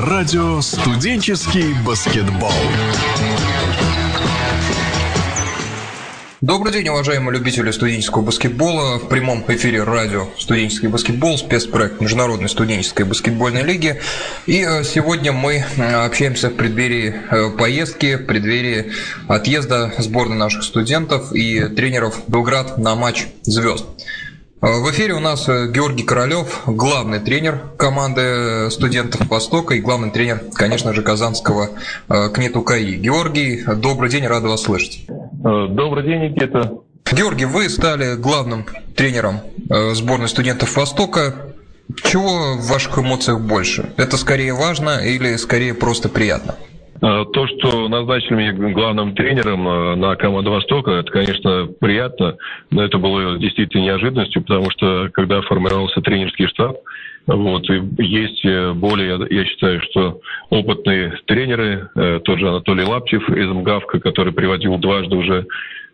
радио «Студенческий баскетбол». Добрый день, уважаемые любители студенческого баскетбола. В прямом эфире радио «Студенческий баскетбол», спецпроект Международной студенческой баскетбольной лиги. И э, сегодня мы э, общаемся в преддверии э, поездки, в преддверии отъезда сборной наших студентов и тренеров Белград на матч «Звезд». В эфире у нас Георгий Королёв, главный тренер команды студентов Востока и главный тренер, конечно же, казанского КНЕТ УКАИ. Георгий, добрый день, рада вас слышать. Э, добрый день, Никита. Георгий, вы стали главным тренером э, сборной студентов Востока. Чего в ваших эмоциях больше? Это скорее важно или скорее просто приятно? Э, то, что назначили меня главным тренером на команду Востока, это, конечно, приятно, но это было действительно неожиданностью, потому что когда формировался тренерский штаб, вот, и есть более, я считаю, что опытные тренеры, э, тот же Анатолий Лапчев из МГАВКа, который приводил дважды уже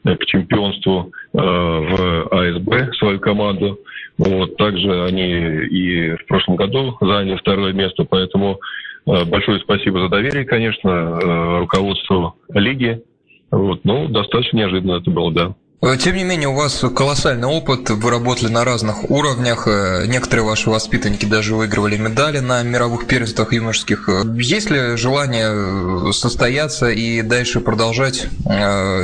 э, к чемпионству э, в АСБ свою команду. Вот, также они и в прошлом году заняли второе место, поэтому большое спасибо за доверие, конечно, руководству лиги. Вот, ну, достаточно неожиданно это было, да. Э, тем не менее, у вас колоссальный опыт, вы работали на разных уровнях, э, некоторые ваши воспитанники даже выигрывали медали на мировых первенствах юношеских. Э, есть ли желание состояться и дальше продолжать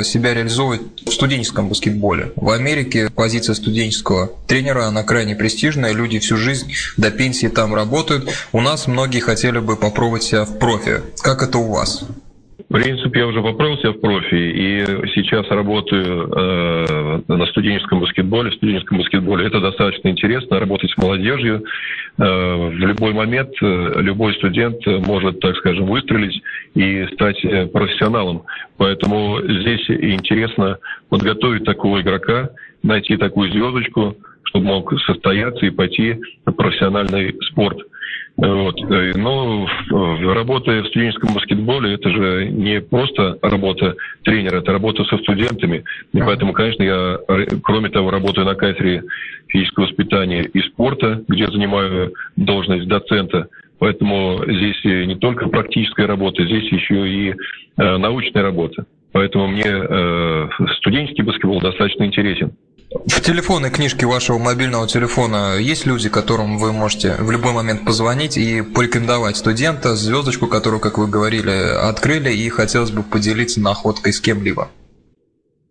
себя реализовывать в студенческом баскетболе? В Америке позиция студенческого тренера, она крайне престижная, люди всю жизнь до пенсии там работают. У нас многие хотели бы попробовать себя в профи. Как это у вас? В принципе, я уже поправился в профи, и сейчас работаю э, на студенческом баскетболе. В студенческом баскетболе это достаточно интересно, работать с молодежью. Э, в любой момент э, любой студент может, так скажем, выстрелить и стать э, профессионалом. Поэтому здесь интересно подготовить такого игрока, найти такую звездочку, чтобы мог состояться и пойти в профессиональный спорт – вот. Э, но работая в студенческом баскетболе, это же не просто работа тренера, это работа со студентами. И поэтому, конечно, я, кроме того, работаю на кафедре физического воспитания и спорта, где занимаю должность доцента. Поэтому здесь не только практическая работа, здесь еще и э, научная работа. Поэтому мне э, студенческий баскетбол достаточно интересен. В телефонной книжке вашего мобильного телефона есть люди, которым вы можете в любой момент позвонить и порекомендовать студента, звездочку, которую, как вы говорили, открыли, и хотелось бы поделиться находкой с кем-либо?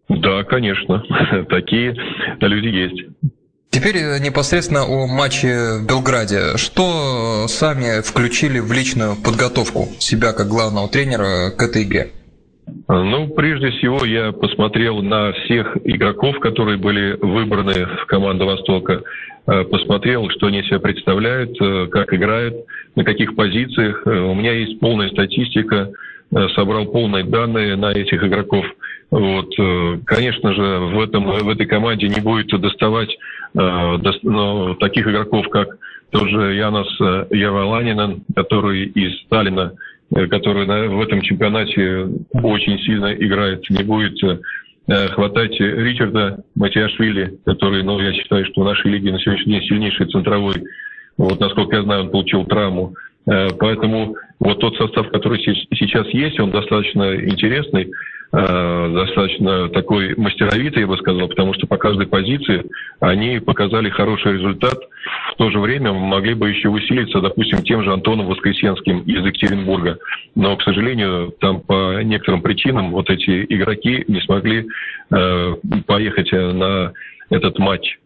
Да, конечно. Такие люди есть. Теперь э, непосредственно о матче в Белграде. Что сами включили в личную подготовку себя как главного тренера к этой игре? Ну, прежде всего, я посмотрел на всех игроков, которые были выбраны в команду Востока. Э, посмотрел, что они себя представляют, э, как играют, на каких позициях. Э, у меня есть полная статистика, собрал полные данные на этих игроков. Вот, конечно же, в, этом, в этой команде не будет доставать ну, таких игроков, как тот же Янос Яваланинен, который из Сталина Э, который в этом чемпионате очень сильно играет. Не будет э, хватать Ричарда Матиашвили, который, ну, я считаю, что в нашей лиге на сегодняшний день сильнейший центровой. Вот, насколько я знаю, он получил травму. Э, поэтому вот тот состав, который сейчас есть, он достаточно интересный. Э, достаточно такой мастеровитый, я бы сказал, потому что по каждой позиции они показали хороший результат. В то же время могли бы еще усилиться, допустим, тем же Антоном Воскресенским из Екатеринбурга. Но, к сожалению, там по некоторым причинам вот эти игроки не смогли э, поехать на этот матч.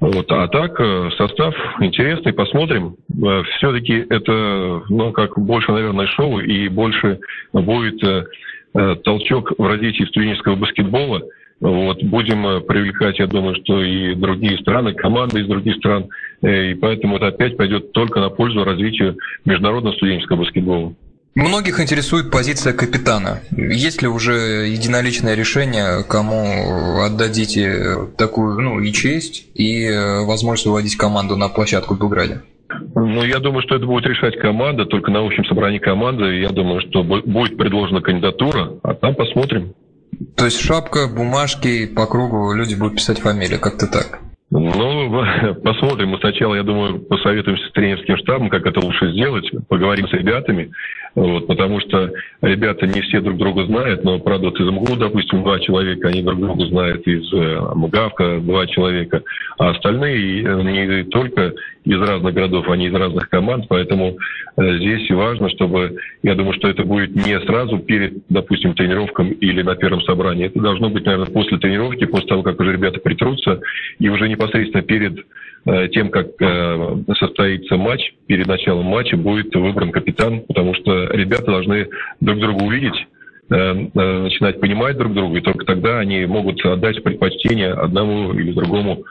Вот. А так, э, состав интересный, посмотрим. Э, Все-таки это, ну, как больше, наверное, шоу, и больше будет толчок в развитии студенческого баскетбола. Вот, будем э, привлекать, я думаю, что и другие страны, команды из других стран, э, и поэтому это опять пойдет только на пользу развитию международного студенческого баскетбола. Многих интересует позиция капитана. Есть ли уже единоличное решение, кому отдадите такую ну, и честь, и возможность выводить команду на площадку в Белграде? Ну, я думаю, что это будет решать команда, только на общем собрании команды. Я думаю, что будет предложена кандидатура, а там посмотрим. То есть шапка, бумажки, по кругу люди будут писать фамилию, как-то так? Ну, посмотрим. Мы сначала, я думаю, посоветуемся с тренерским штабом, как это лучше сделать. Поговорим с ребятами. Вот, потому что ребята не все друг друга знают, но, правда, вот из МГУ, допустим, два человека, они друг друга знают, из э, МГАВКа два человека, а остальные э, не только из разных городов, они из разных команд, поэтому э, здесь важно, чтобы, я думаю, что это будет не сразу перед, допустим, тренировком или на первом собрании, это должно быть, наверное, после тренировки, после того, как уже ребята притрутся, и уже непосредственно перед тем, как э, состоится матч, перед началом матча будет выбран капитан, потому что ребята должны друг друга увидеть, э, начинать понимать друг друга, и только тогда они могут отдать предпочтение одному или другому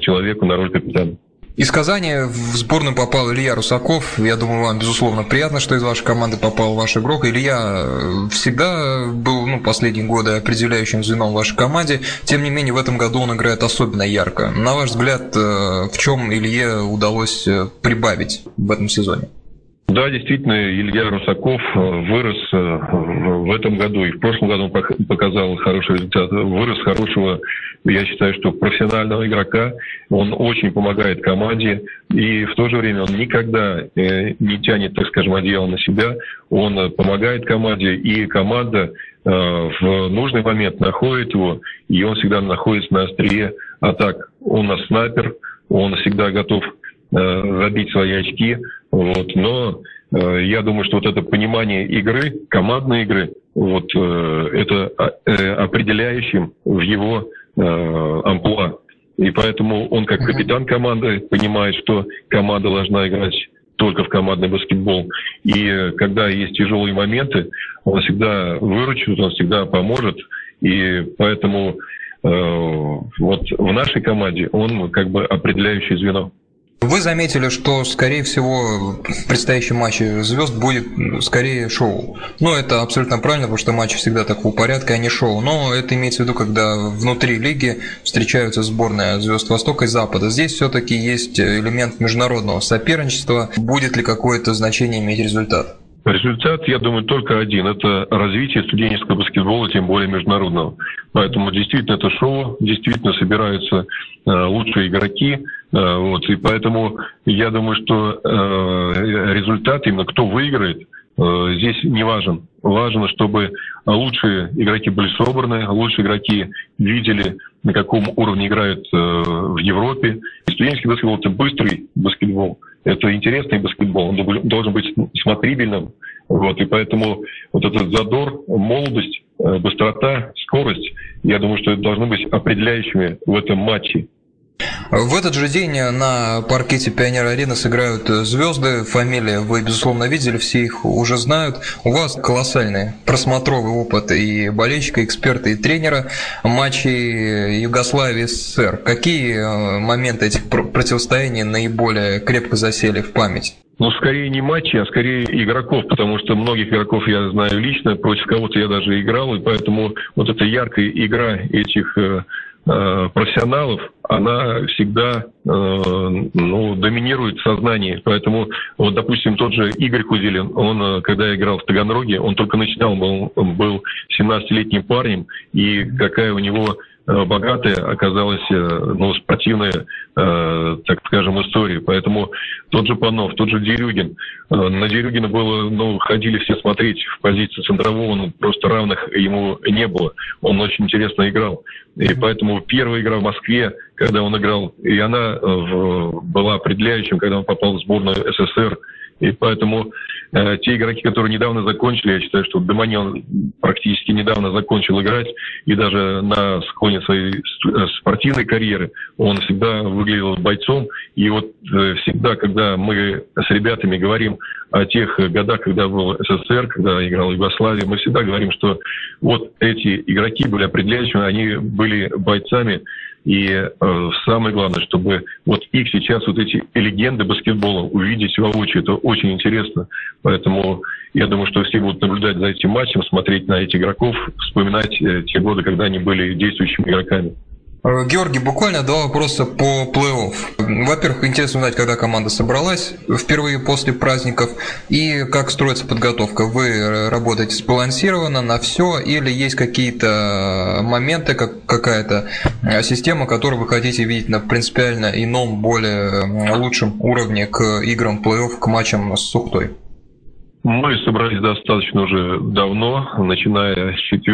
человеку на роль капитана. Из Казани в сборную попал Илья Русаков. Я думаю, вам, безусловно, приятно, что из вашей команды попал ваш игрок. Илья э, всегда был ну, последние годы определяющим звеном в вашей команде. Тем не менее, в этом году он играет особенно ярко. На ваш взгляд, э, в чем Илье удалось э, прибавить в этом сезоне? Да, действительно, Илья Русаков э, вырос э, в этом году и в прошлом году он показал хороший результат. Вырос хорошего, я считаю, что профессионального игрока. Он очень помогает команде и в то же время он никогда э, не тянет, так скажем, одеяло на себя. Он помогает команде и команда в нужный момент находит его, и он всегда находится на острие атак. Он на снайпер, он всегда готов забить свои очки, вот, но э, я думаю, что вот это понимание игры, командной игры, вот э, это э, определяющим в его э, амплуа. И поэтому он как капитан команды понимает, что команда должна играть только в командный баскетбол. И э, когда есть тяжелые моменты, он всегда выручит, он всегда поможет. И поэтому э, вот в нашей команде он как бы определяющее звено. Вы заметили, что, скорее всего, в предстоящем матче звезд будет скорее шоу. Ну, это абсолютно правильно, потому что матчи всегда такого порядка, а не шоу. Но это имеется в виду, когда внутри лиги встречаются сборные звезд Востока и Запада. Здесь все-таки есть элемент международного соперничества. Будет ли какое-то значение иметь результат? Результат, я думаю, только один. Это развитие студенческого баскетбола, тем более международного. Поэтому действительно это шоу, действительно собираются э, лучшие игроки. Э, вот, и поэтому я думаю, что э, результат, именно кто выиграет, здесь не важен. Важно, чтобы лучшие игроки были собраны, лучшие игроки видели, на каком уровне играют в Европе. И студенческий баскетбол – это быстрый баскетбол. Это интересный баскетбол, он должен быть смотрибельным. Вот, и поэтому вот этот задор, молодость, э, быстрота, скорость, я думаю, что это должны быть определяющими в этом матче. В этот же день на паркете Пионер Арены сыграют звезды. Фамилии вы, безусловно, видели, все их уже знают. У вас колоссальный просмотровый опыт и болельщика, эксперта, и тренера матчей Югославии СССР. Какие э, моменты этих противостояний наиболее крепко засели в память? Ну, скорее не матчи, а скорее игроков, потому что многих игроков я знаю лично, против кого-то я даже играл, и поэтому вот эта яркая игра этих Э, профессионалов, она всегда э, ну, доминирует в сознании. Поэтому, вот, допустим, тот же Игорь Кузилин, он, э, когда играл в Таганроге, он только начинал, был, был 17-летним парнем, и какая у него Э, богатая оказалась э, ну, спортивная, э, так скажем, история. Поэтому тот же Панов, тот же Дерюгин. На Дерюгина было, ну, ходили все смотреть в позиции центрового, ну, просто равных ему не было. Он очень интересно играл. И поэтому первая игра в Москве, когда он играл, и она была определяющим, когда он попал в сборную СССР. И поэтому Э, те игроки, которые недавно закончили, я считаю, что Деманьон практически недавно закончил играть, и даже на склоне своей э, спортивной карьеры он всегда выглядел бойцом. И вот э, всегда, когда мы с ребятами говорим о тех годах, когда был СССР, когда играл Югославия, мы всегда говорим, что вот эти игроки были определяющими, они были бойцами, и э, самое главное, чтобы вот их сейчас, вот эти легенды баскетбола, увидеть воочию, это очень интересно. Поэтому я думаю, что все будут наблюдать за этим матчем, смотреть на этих игроков, вспоминать э, те годы, когда они были действующими игроками. Георгий, буквально два вопроса по плей-офф. Во-первых, интересно узнать, когда команда собралась впервые после праздников и как строится подготовка. Вы работаете сбалансированно на все или есть какие-то моменты, как какая-то э, система, которую вы хотите видеть на принципиально ином, более лучшем уровне к играм плей-офф, к матчам с Сухтой? Мы собрались достаточно уже давно. Начиная с 4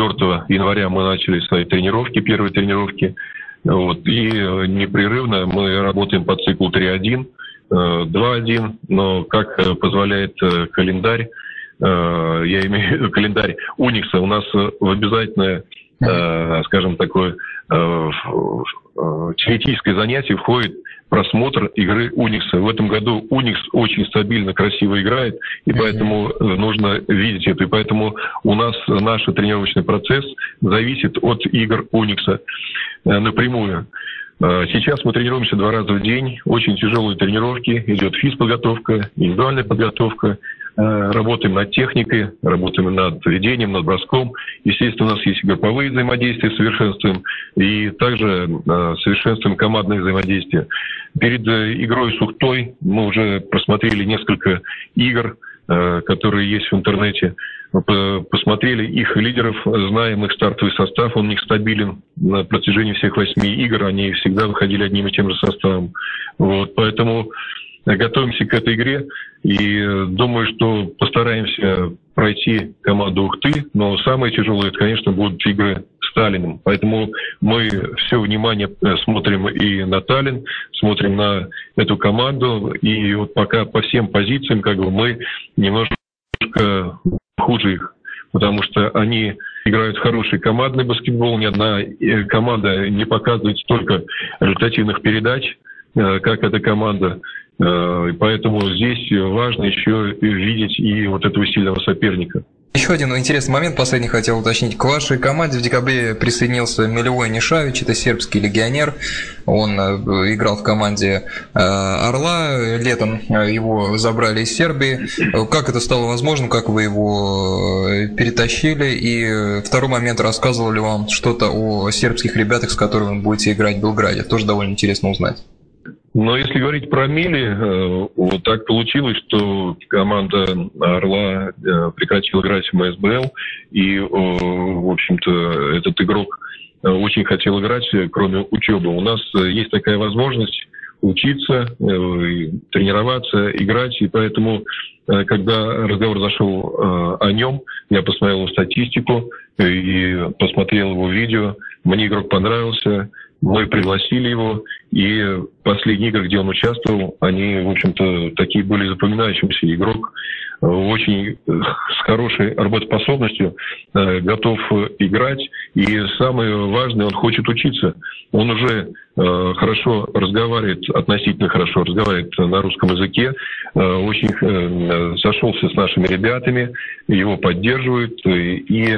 января мы начали свои тренировки, первые тренировки. Вот, и непрерывно мы работаем по циклу 3.1, 2.1, э, но как э, позволяет э, календарь, я имею в виду календарь Уникса, у нас в обязательное, скажем, такое теоретическое занятие входит просмотр игры Уникса. В этом году Уникс очень стабильно, красиво играет, и поэтому э, нужно видеть это. И поэтому у нас наш тренировочный процесс зависит от игр Уникса э, напрямую. Э, сейчас мы тренируемся два раза в день, очень тяжелые тренировки, идет физподготовка, индивидуальная подготовка, Э, работаем над техникой, работаем над ведением, над броском. Естественно, у нас есть групповые взаимодействия, совершенствуем, и также э, совершенствуем командное взаимодействие. Перед э, игрой с Ухтой мы уже просмотрели несколько игр, которые есть в интернете. Посмотрели их лидеров, знаем их стартовый состав, он у них стабилен на протяжении всех восьми игр, они всегда выходили одним и тем же составом. Вот, поэтому готовимся к этой игре и думаю, что постараемся пройти команду Ухты, но самое тяжелое, это, конечно, будут игры с Таллином. Поэтому мы все внимание э, смотрим и на Таллин, смотрим на эту команду, и вот пока по всем позициям как бы мы немножко хуже их, потому что они играют хороший командный баскетбол, ни одна э, команда не показывает столько результативных передач, э, как эта команда. Э, и поэтому здесь важно еще видеть и вот этого сильного соперника. Еще один интересный момент, последний хотел уточнить. К вашей команде в декабре присоединился Милевой Нишавич, это сербский легионер. Он э, играл в команде э, Орла, летом его забрали из Сербии. Как это стало возможным, как вы его перетащили? И второй момент, рассказывал ли вам что-то о сербских ребятах, с которыми вы будете играть в Белграде? Тоже довольно интересно узнать. Но если говорить про Мили, э, вот так получилось, что команда Орла э, прекратила играть в МСБЛ, и, э, в общем-то, этот игрок очень хотел играть, кроме учебы. У нас есть такая возможность учиться, тренироваться, играть, и поэтому, когда разговор зашел о нем, я посмотрел статистику и посмотрел его видео, мне игрок понравился, мы пригласили его, и последние игры, где он участвовал, они, в общем-то, такие были запоминающимся. Игрок э, очень э, с хорошей работоспособностью, э, готов играть, и самое важное, он хочет учиться. Он уже хорошо разговаривает, относительно хорошо разговаривает на русском языке, очень сошелся с нашими ребятами, его поддерживают, и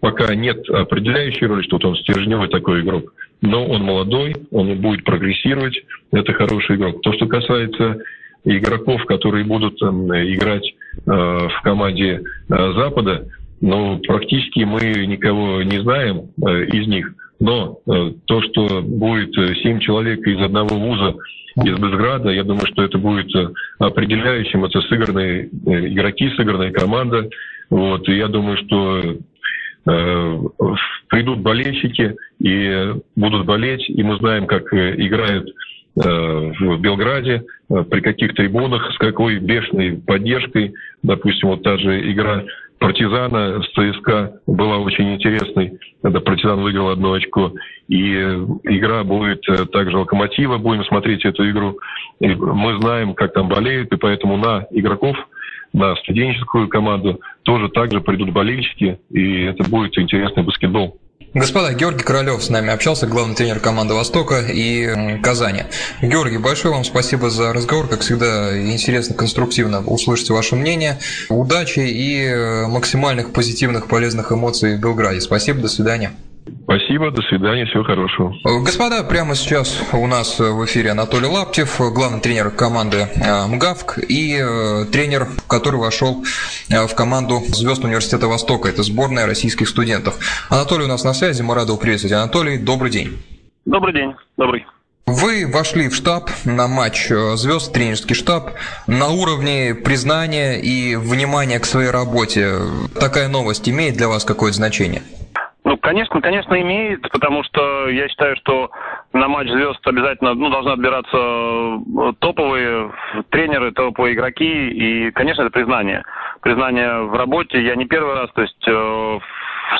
пока нет определяющей роли, что вот он стержневый такой игрок но он молодой, он будет прогрессировать, это хороший игрок. То, что касается игроков, которые будут там, играть э, в команде э, Запада, ну, практически мы никого не знаем э, из них. Но э, то, что будет семь человек из одного вуза, из Безграда, я думаю, что это будет определяющим. Это сыгранные э, игроки, сыгранная команда. Вот, и я думаю, что Э, придут болельщики и будут болеть, и мы знаем, как э, играют э, в Белграде, при каких трибунах, с какой бешеной поддержкой. Допустим, вот та же игра партизана с ЦСКА была очень интересной, когда партизан выиграл одно очко. И игра будет также локомотива, будем смотреть эту игру. И мы знаем, как там болеют, и поэтому на игроков – на студенческую команду тоже также придут болельщики, и это будет интересный баскетбол. Господа, Георгий Королев с нами общался, главный тренер команды Востока и Казани. Георгий, большое вам спасибо за разговор. Как всегда, интересно, конструктивно услышать ваше мнение. Удачи и э, максимальных позитивных, полезных эмоций в Белграде. Спасибо, до свидания. Спасибо, до свидания, всего хорошего. Господа, прямо сейчас у нас в эфире Анатолий Лаптев, главный тренер команды э, МГАВК и э, тренер, который вошел э, в команду Звезд Университета Востока. Это сборная российских студентов. Анатолий у нас на связи, мы рады приветствовать. Анатолий, добрый день. Добрый день. Добрый. Вы вошли в штаб на матч звезд, тренерский штаб, на уровне признания и внимания к своей работе. Такая новость имеет для вас какое-то значение? Ну, конечно, конечно, имеет, потому что я считаю, что на матч звезд обязательно ну, должны отбираться э, топовые тренеры, топовые игроки, и, конечно, это признание. Признание в работе. Я не первый раз, то есть э, в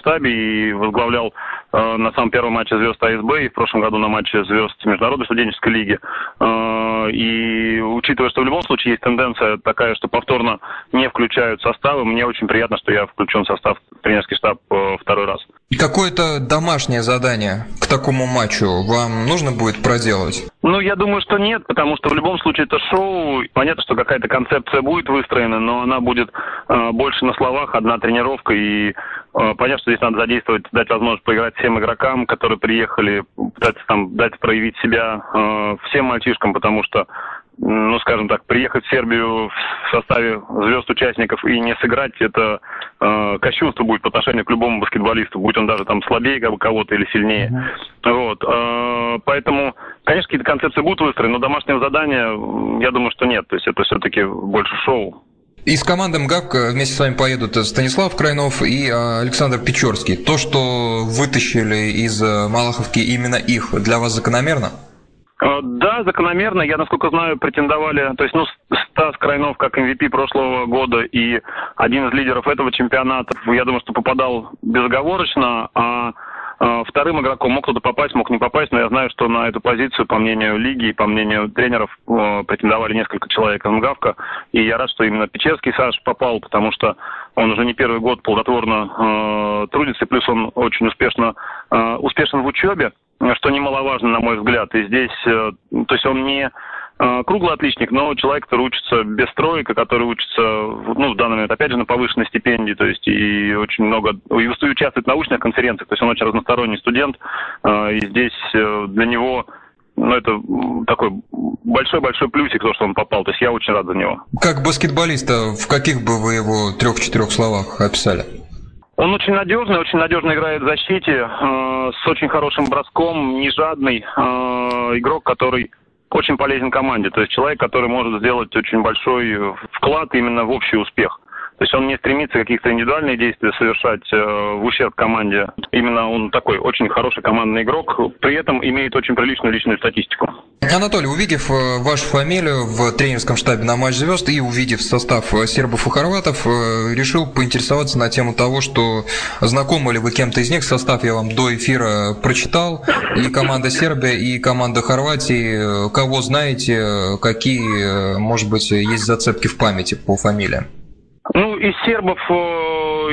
штабе и возглавлял э, на самом первом матче звезд АСБ и в прошлом году на матче звезд Международной студенческой лиги. Э, и учитывая, что в любом случае есть тенденция такая, что повторно не включают составы, мне очень приятно, что я включен в состав тренерский штаб э, второй раз. Какое-то домашнее задание к такому матчу вам нужно будет проделать? Ну, я думаю, что нет, потому что в любом случае это шоу. Понятно, что какая-то концепция будет выстроена, но она будет э, больше на словах, одна тренировка. И э, понятно, что здесь надо задействовать, дать возможность поиграть всем игрокам, которые приехали, пытаться там дать проявить себя э, всем мальчишкам, потому что ну, скажем так, приехать в Сербию в составе звезд участников и не сыграть, это э, кощунство будет по отношению к любому баскетболисту, будь он даже там слабее кого-то или сильнее. Mm-hmm. Вот. Э, поэтому, конечно, какие-то концепции будут выстроены, но домашнего задания, я думаю, что нет. То есть это все-таки больше шоу. Из команды МГАВК вместе с вами поедут Станислав Крайнов и э, Александр Печорский. То, что вытащили из э, Малаховки именно их, для вас закономерно? Э, да, закономерно. Я, насколько знаю, претендовали, то есть, ну, Стас Крайнов как MVP прошлого года и один из лидеров этого чемпионата, я думаю, что попадал безоговорочно, а э, Вторым игроком мог кто-то попасть, мог не попасть, но я знаю, что на эту позицию, по мнению лиги и по мнению тренеров, э, претендовали несколько человек МГАВКа. И я рад, что именно Печерский Саш попал, потому что он уже не первый год плодотворно э, трудится, плюс он очень успешно э, успешен в учебе что немаловажно, на мой взгляд. И здесь, э, то есть он не э, круглый отличник, но человек, который учится без строек, который учится, ну, в данный момент, опять же, на повышенной стипендии, то есть и очень много, и участвует в научных конференциях, то есть он очень разносторонний студент, э, и здесь для него ну, это такой большой-большой плюсик, то, что он попал. То есть я очень рад за него. Как баскетболиста, в каких бы вы его трех-четырех словах описали? Он очень надежный, очень надежно играет в защите, э, с очень хорошим броском, не жадный, э, игрок, который очень полезен команде. То есть человек, который может сделать очень большой вклад именно в общий успех. То есть он не стремится каких-то индивидуальные действия совершать э, в ущерб команде. Именно он такой очень хороший командный игрок, при этом имеет очень приличную личную статистику. Анатолий, увидев э, вашу фамилию в тренерском штабе на матч звезд и увидев состав э, сербов и хорватов, э, решил поинтересоваться на тему того, что знакомы ли вы кем-то из них. Состав я вам до эфира прочитал. И команда Сербия, и команда Хорватии. Кого знаете, какие, может быть, есть зацепки в памяти по фамилиям? Из сербов, э,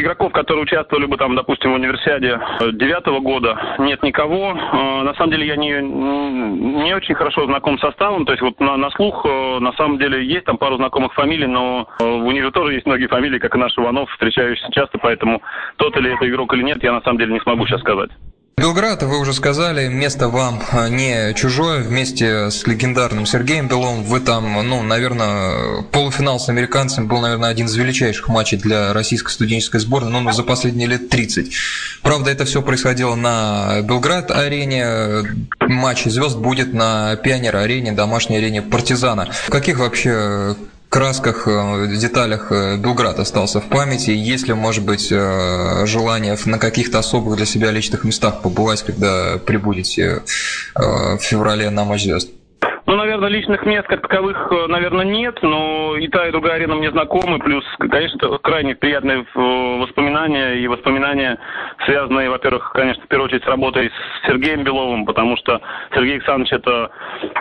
игроков, которые участвовали бы там, допустим, в универсиаде э, девятого года, нет никого. Э, на самом деле я не, не очень хорошо знаком с составом, то есть вот на, на слух, на самом деле, есть там пару знакомых фамилий, но в универе тоже есть многие фамилии, как и наш Иванов, встречающиеся часто, поэтому тот или это игрок или нет, я на самом деле не смогу сейчас сказать. Белград, вы уже сказали, место вам а, не чужое. Вместе с легендарным Сергеем Беловым вы там, ну, наверное, полуфинал с американцами был, наверное, один из величайших матчей для российской студенческой сборной, ну, за последние лет 30. Правда, это все происходило на Белград-арене. Матч звезд будет на Пионер-арене, домашней арене Партизана. В каких вообще красках, э, деталях э, Белград остался в памяти? Есть ли, может быть, э, желание на каких-то особых для себя личных местах побывать, когда прибудете в феврале на матч? Ну, наверное, личных мест как таковых, э, наверное, нет, но и та, и другая арена мне знакомы. Плюс, конечно, крайне приятные э, воспоминания и воспоминания, связанные, во-первых, конечно, в первую очередь с работой с Сергеем Беловым, потому что Сергей Александрович это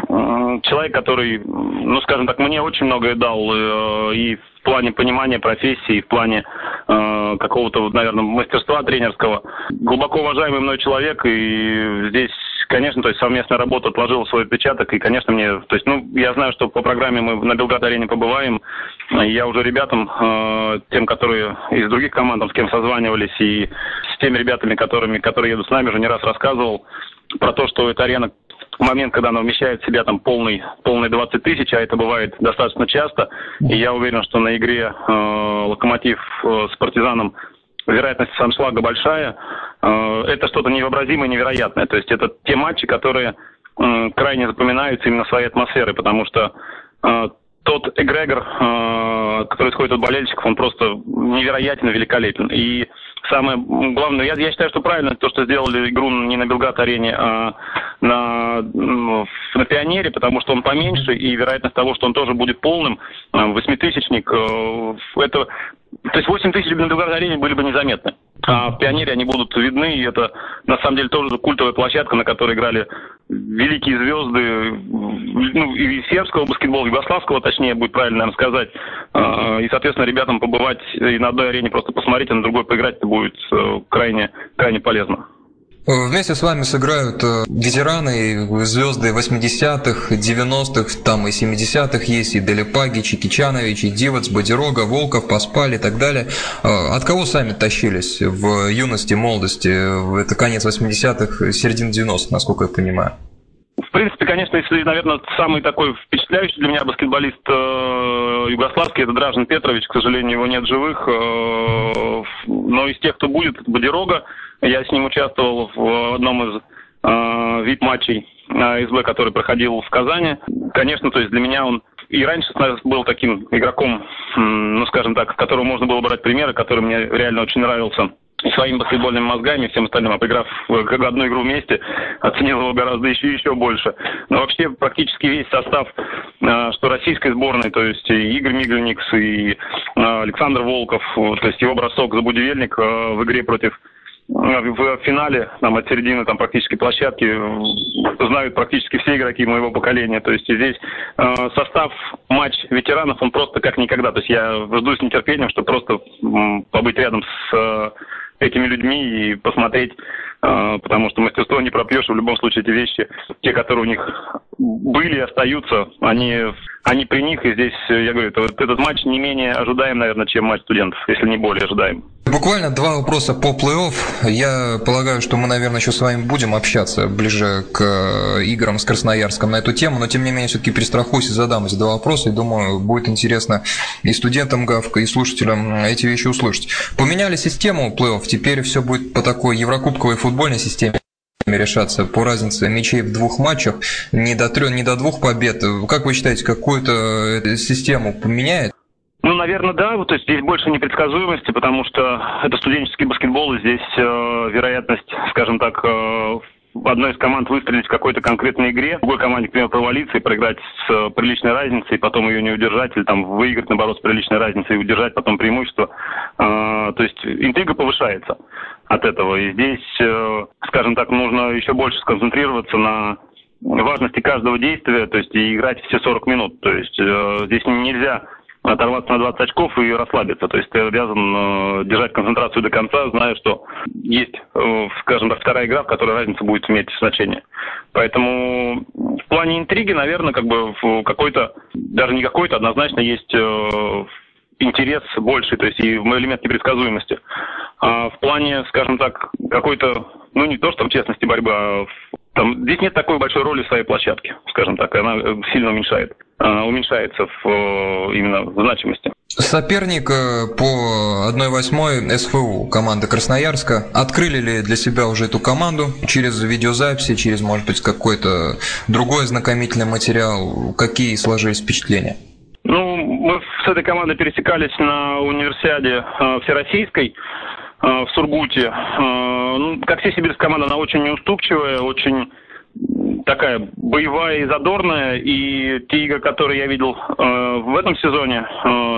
э, человек, который, ну, скажем так, мне очень многое дал и в плане понимания профессии, в плане э, какого-то, наверное, мастерства тренерского. Глубоко уважаемый мной человек, и здесь конечно, то есть совместная работа отложила свой отпечаток, и, конечно, мне, то есть, ну, я знаю, что по программе мы на Белград-арене побываем, я уже ребятам, э, тем, которые из других команд, с кем созванивались, и с теми ребятами, которыми, которые едут с нами, уже не раз рассказывал про то, что эта арена в момент, когда она вмещает в себя там полный, полный 20 тысяч, а это бывает достаточно часто, и я уверен, что на игре э, «Локомотив» э, с «Партизаном» вероятность саншлага большая. Это что-то невообразимое, невероятное. То есть это те матчи, которые крайне запоминаются именно своей атмосферой, потому что тот эгрегор, который исходит от болельщиков, он просто невероятно великолепен. И самое главное, я, я считаю, что правильно то, что сделали игру не на Белград-арене, а на, на Пионере, потому что он поменьше, и вероятность того, что он тоже будет полным, восьмитысячник, это то есть 8 тысяч на Белград-арене были бы незаметны. А в Пионере они будут видны, и это на самом деле тоже культовая площадка, на которой играли великие звезды ну, и сербского баскетбола, югославского, точнее, будет правильно, наверное, сказать. А, и, соответственно, ребятам побывать и на одной арене просто посмотреть, а на другой поиграть, это будет э, крайне, крайне полезно. Вместе с вами сыграют э, ветераны, звезды 80-х, 90-х, там и 70-х есть, и Делепаги, Чикичанович, и Дивац, Бодирога, Волков, Паспали и так далее. Э, от кого сами тащились в юности, молодости? Это конец 80-х, середина 90-х, насколько я понимаю. В принципе, конечно, если, наверное, самый такой впечатляющий для меня баскетболист э, югославский, это Дражин Петрович, к сожалению, его нет живых, э, но из тех, кто будет, это Бодирога, я с ним участвовал в одном из э, вип-матчей э, СБ, который проходил в Казани. Конечно, то есть для меня он и раньше был таким игроком, ну, скажем так, которого можно было брать примеры, который мне реально очень нравился своими баскетбольными мозгами всем остальным, а поиграв в одну игру вместе, оценил его гораздо еще еще больше. Но вообще практически весь состав, э, что российской сборной, то есть Игорь Мигельникс, и э, Александр Волков, то есть его бросок за Будивельник в игре против в финале, там, от середины там, практически площадки знают практически все игроки моего поколения. То есть здесь э, состав матч ветеранов, он просто как никогда. То есть я жду с нетерпением, чтобы просто э, побыть рядом с э, этими людьми и посмотреть, э, потому что мастерство не пропьешь, в любом случае эти вещи, те, которые у них были и остаются, они, они при них, и здесь, я говорю, вот этот матч не менее ожидаем, наверное, чем матч студентов, если не более ожидаем. Буквально два вопроса по плей-офф. Я полагаю, что мы, наверное, еще с вами будем общаться ближе к э, играм с Красноярском на эту тему, но тем не менее все-таки перестрахуюсь и задам эти два вопроса, и думаю, будет интересно и студентам ГАВКа, и слушателям эти вещи услышать. Поменяли систему плей-офф, теперь все будет по такой еврокубковой футбольной системе решаться по разнице мячей в двух матчах, не до трех, не до двух побед. Как вы считаете, какую-то э, систему поменяет? Ну, наверное, да. То есть здесь больше непредсказуемости, потому что это студенческий баскетбол, и здесь э, вероятность, скажем так, э, одной из команд выстрелить в какой-то конкретной игре, другой команде, к провалиться и проиграть с э, приличной разницей, потом ее не удержать, или там выиграть, наоборот, с приличной разницей и удержать потом преимущество. Э, то есть интрига повышается от этого. И здесь, э, скажем так, нужно еще больше сконцентрироваться на важности каждого действия, то есть и играть все 40 минут. То есть э, здесь нельзя оторваться на 20 очков и расслабиться. То есть ты обязан э, держать концентрацию до конца, зная, что есть, скажем так, вторая игра, в которой разница будет иметь значение. Поэтому в плане интриги, наверное, как бы какой-то, даже не какой-то, однозначно есть интерес больше, то есть и элемент непредсказуемости. А в плане, скажем так, какой-то, ну не то, что там честности борьбы, а там, здесь нет такой большой роли в своей площадке, скажем так, она сильно уменьшает. Э, уменьшается в, э, именно в значимости. Соперник э, по 1-8 СФУ команды Красноярска. Открыли ли для себя уже эту команду через видеозаписи, через, может быть, какой-то другой знакомительный материал? Какие сложились впечатления? Мы с этой командой пересекались на универсиаде э, всероссийской э, в Сургуте. Э, ну, как все сибирская команда, она очень неуступчивая, очень такая боевая и задорная, и те игры, которые я видел в этом сезоне,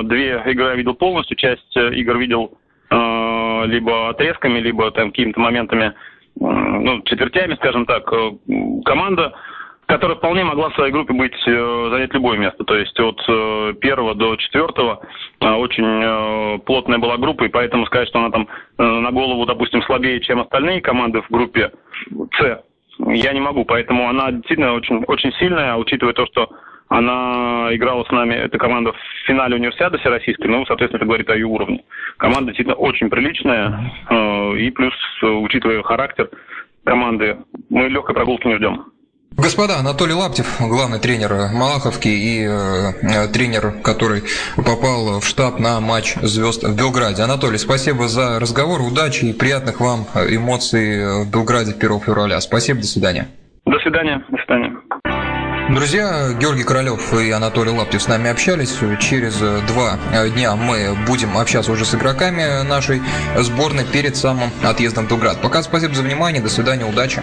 две игры я видел полностью, часть игр видел либо отрезками, либо там какими-то моментами, ну, четвертями, скажем так, команда, которая вполне могла в своей группе быть, э, занять любое место. То есть от э, первого до четвертого э, очень плотная была группа, и поэтому сказать, что она там на голову, допустим, слабее, чем остальные команды в группе С, я не могу, поэтому она действительно очень, очень сильная, учитывая то, что она играла с нами, эта команда в финале универсиады всероссийской, ну, соответственно, это говорит о ее уровне. Команда действительно очень приличная, и плюс, учитывая характер команды, мы легкой прогулки не ждем. Господа, Анатолий Лаптев, главный тренер Малаховки и э, тренер, который попал в штаб на матч звезд в Белграде. Анатолий, спасибо за разговор, удачи и приятных вам эмоций в Белграде 1 февраля. Спасибо, до свидания. До свидания, до свидания. Друзья, Георгий Королев и Анатолий Лаптев с нами общались. Через два дня мы будем общаться уже с игроками нашей сборной перед самым отъездом в Белград. Пока спасибо за внимание, до свидания, удачи.